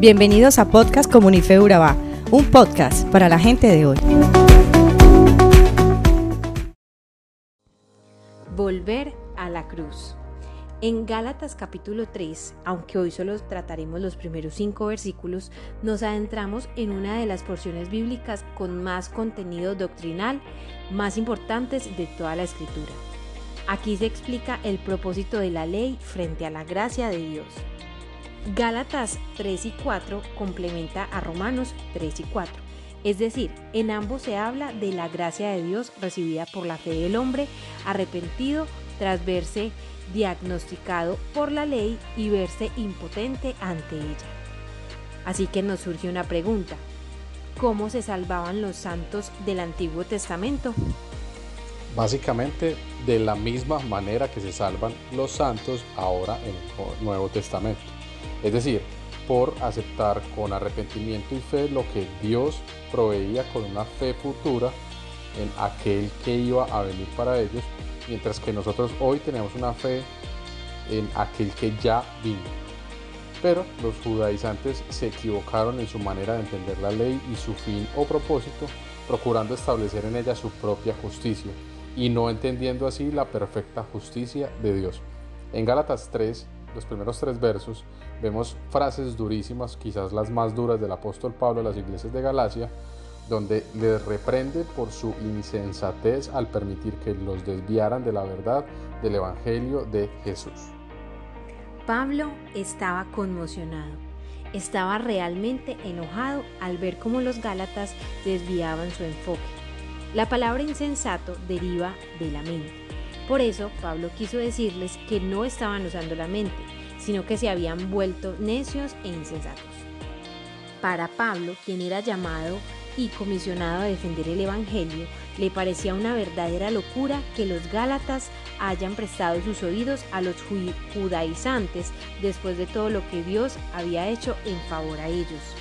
Bienvenidos a Podcast Comunife Urabá, un podcast para la gente de hoy. Volver a la cruz. En Gálatas capítulo 3, aunque hoy solo trataremos los primeros cinco versículos, nos adentramos en una de las porciones bíblicas con más contenido doctrinal, más importantes de toda la escritura. Aquí se explica el propósito de la ley frente a la gracia de Dios. Gálatas 3 y 4 complementa a Romanos 3 y 4. Es decir, en ambos se habla de la gracia de Dios recibida por la fe del hombre arrepentido tras verse diagnosticado por la ley y verse impotente ante ella. Así que nos surge una pregunta. ¿Cómo se salvaban los santos del Antiguo Testamento? Básicamente de la misma manera que se salvan los santos ahora en el Nuevo Testamento es decir, por aceptar con arrepentimiento y fe lo que Dios proveía con una fe futura en aquel que iba a venir para ellos, mientras que nosotros hoy tenemos una fe en aquel que ya vino. Pero los judaizantes se equivocaron en su manera de entender la ley y su fin o propósito, procurando establecer en ella su propia justicia y no entendiendo así la perfecta justicia de Dios. En Gálatas 3, los primeros tres versos, vemos frases durísimas, quizás las más duras del apóstol Pablo a las iglesias de Galacia, donde les reprende por su insensatez al permitir que los desviaran de la verdad del Evangelio de Jesús. Pablo estaba conmocionado, estaba realmente enojado al ver cómo los Gálatas desviaban su enfoque. La palabra insensato deriva de la mente. Por eso Pablo quiso decirles que no estaban usando la mente, sino que se habían vuelto necios e insensatos. Para Pablo, quien era llamado y comisionado a defender el Evangelio, le parecía una verdadera locura que los Gálatas hayan prestado sus oídos a los judaizantes después de todo lo que Dios había hecho en favor a ellos.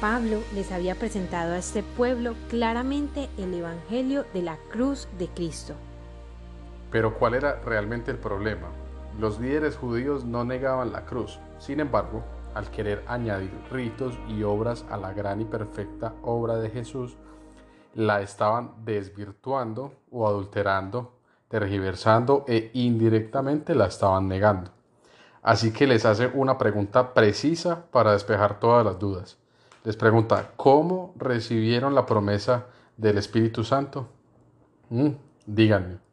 Pablo les había presentado a este pueblo claramente el Evangelio de la cruz de Cristo. Pero ¿cuál era realmente el problema? Los líderes judíos no negaban la cruz, sin embargo, al querer añadir ritos y obras a la gran y perfecta obra de Jesús, la estaban desvirtuando o adulterando, tergiversando e indirectamente la estaban negando. Así que les hace una pregunta precisa para despejar todas las dudas. Les pregunta, ¿cómo recibieron la promesa del Espíritu Santo? Mm, díganme.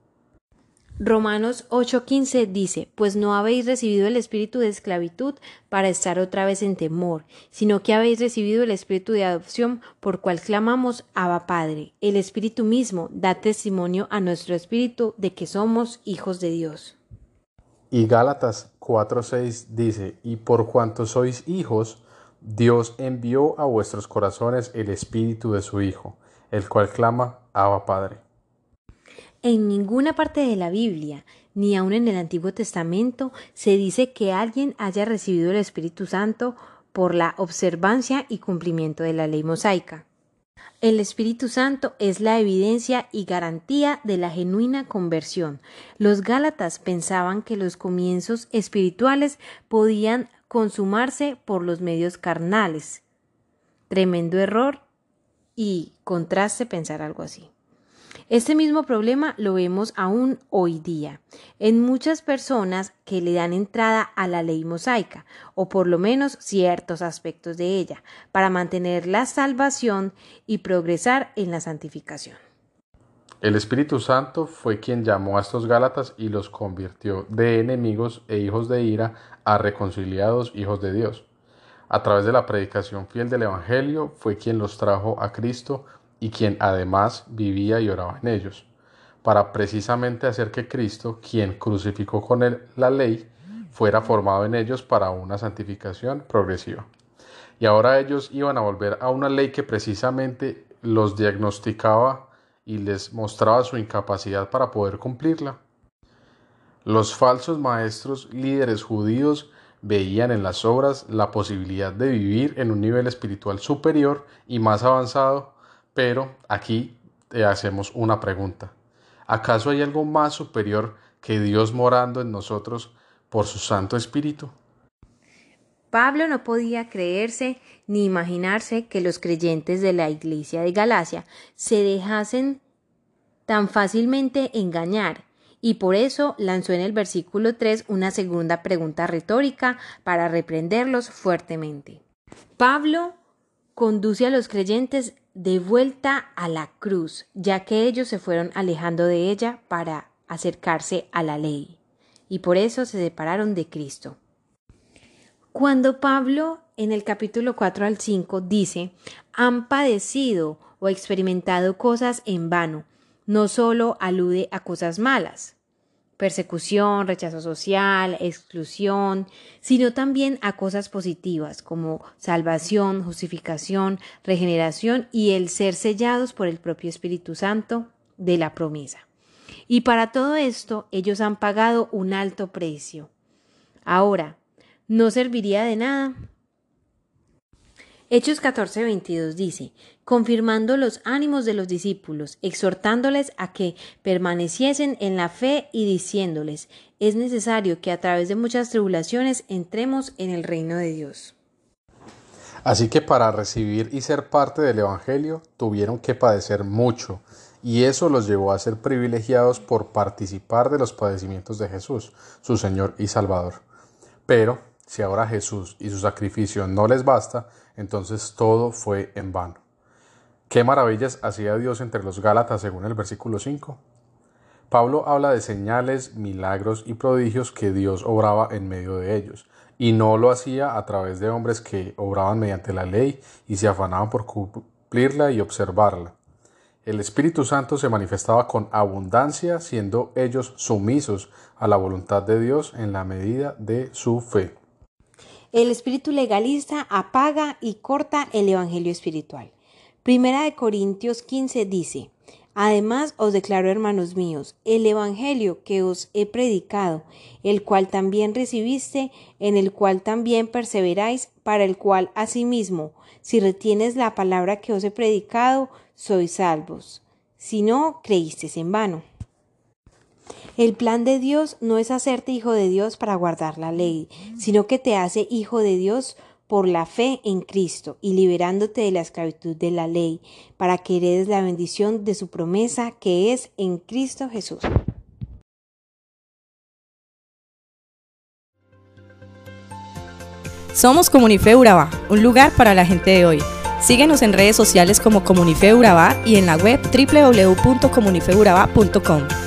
Romanos 8:15 dice, pues no habéis recibido el espíritu de esclavitud para estar otra vez en temor, sino que habéis recibido el espíritu de adopción por cual clamamos Abba Padre. El espíritu mismo da testimonio a nuestro espíritu de que somos hijos de Dios. Y Gálatas 4:6 dice, y por cuanto sois hijos, Dios envió a vuestros corazones el espíritu de su Hijo, el cual clama Abba Padre. En ninguna parte de la Biblia, ni aun en el Antiguo Testamento, se dice que alguien haya recibido el Espíritu Santo por la observancia y cumplimiento de la ley mosaica. El Espíritu Santo es la evidencia y garantía de la genuina conversión. Los Gálatas pensaban que los comienzos espirituales podían consumarse por los medios carnales. Tremendo error y contraste pensar algo así. Este mismo problema lo vemos aún hoy día en muchas personas que le dan entrada a la ley mosaica, o por lo menos ciertos aspectos de ella, para mantener la salvación y progresar en la santificación. El Espíritu Santo fue quien llamó a estos Gálatas y los convirtió de enemigos e hijos de ira a reconciliados hijos de Dios. A través de la predicación fiel del Evangelio fue quien los trajo a Cristo y quien además vivía y oraba en ellos, para precisamente hacer que Cristo, quien crucificó con él la ley, fuera formado en ellos para una santificación progresiva. Y ahora ellos iban a volver a una ley que precisamente los diagnosticaba y les mostraba su incapacidad para poder cumplirla. Los falsos maestros líderes judíos veían en las obras la posibilidad de vivir en un nivel espiritual superior y más avanzado pero aquí te hacemos una pregunta. ¿Acaso hay algo más superior que Dios morando en nosotros por su Santo Espíritu? Pablo no podía creerse ni imaginarse que los creyentes de la iglesia de Galacia se dejasen tan fácilmente engañar y por eso lanzó en el versículo 3 una segunda pregunta retórica para reprenderlos fuertemente. Pablo conduce a los creyentes de vuelta a la cruz, ya que ellos se fueron alejando de ella para acercarse a la ley, y por eso se separaron de Cristo. Cuando Pablo en el capítulo 4 al 5 dice, han padecido o experimentado cosas en vano, no solo alude a cosas malas, persecución, rechazo social, exclusión, sino también a cosas positivas como salvación, justificación, regeneración y el ser sellados por el propio Espíritu Santo de la promesa. Y para todo esto ellos han pagado un alto precio. Ahora, ¿no serviría de nada Hechos 14:22 dice, confirmando los ánimos de los discípulos, exhortándoles a que permaneciesen en la fe y diciéndoles, es necesario que a través de muchas tribulaciones entremos en el reino de Dios. Así que para recibir y ser parte del Evangelio tuvieron que padecer mucho, y eso los llevó a ser privilegiados por participar de los padecimientos de Jesús, su Señor y Salvador. Pero si ahora Jesús y su sacrificio no les basta, entonces todo fue en vano. ¿Qué maravillas hacía Dios entre los Gálatas según el versículo 5? Pablo habla de señales, milagros y prodigios que Dios obraba en medio de ellos, y no lo hacía a través de hombres que obraban mediante la ley y se afanaban por cumplirla y observarla. El Espíritu Santo se manifestaba con abundancia, siendo ellos sumisos a la voluntad de Dios en la medida de su fe. El espíritu legalista apaga y corta el evangelio espiritual. Primera de Corintios 15 dice, Además os declaro, hermanos míos, el Evangelio que os he predicado, el cual también recibiste, en el cual también perseveráis, para el cual asimismo, si retienes la palabra que os he predicado, sois salvos. Si no, creísteis en vano. El plan de Dios no es hacerte hijo de Dios para guardar la ley, sino que te hace hijo de Dios por la fe en Cristo y liberándote de la esclavitud de la ley, para que heredes la bendición de su promesa que es en Cristo Jesús. Somos Comunife Urabá, un lugar para la gente de hoy. Síguenos en redes sociales como Comunife Urabá y en la web www.comunifeurabá.com.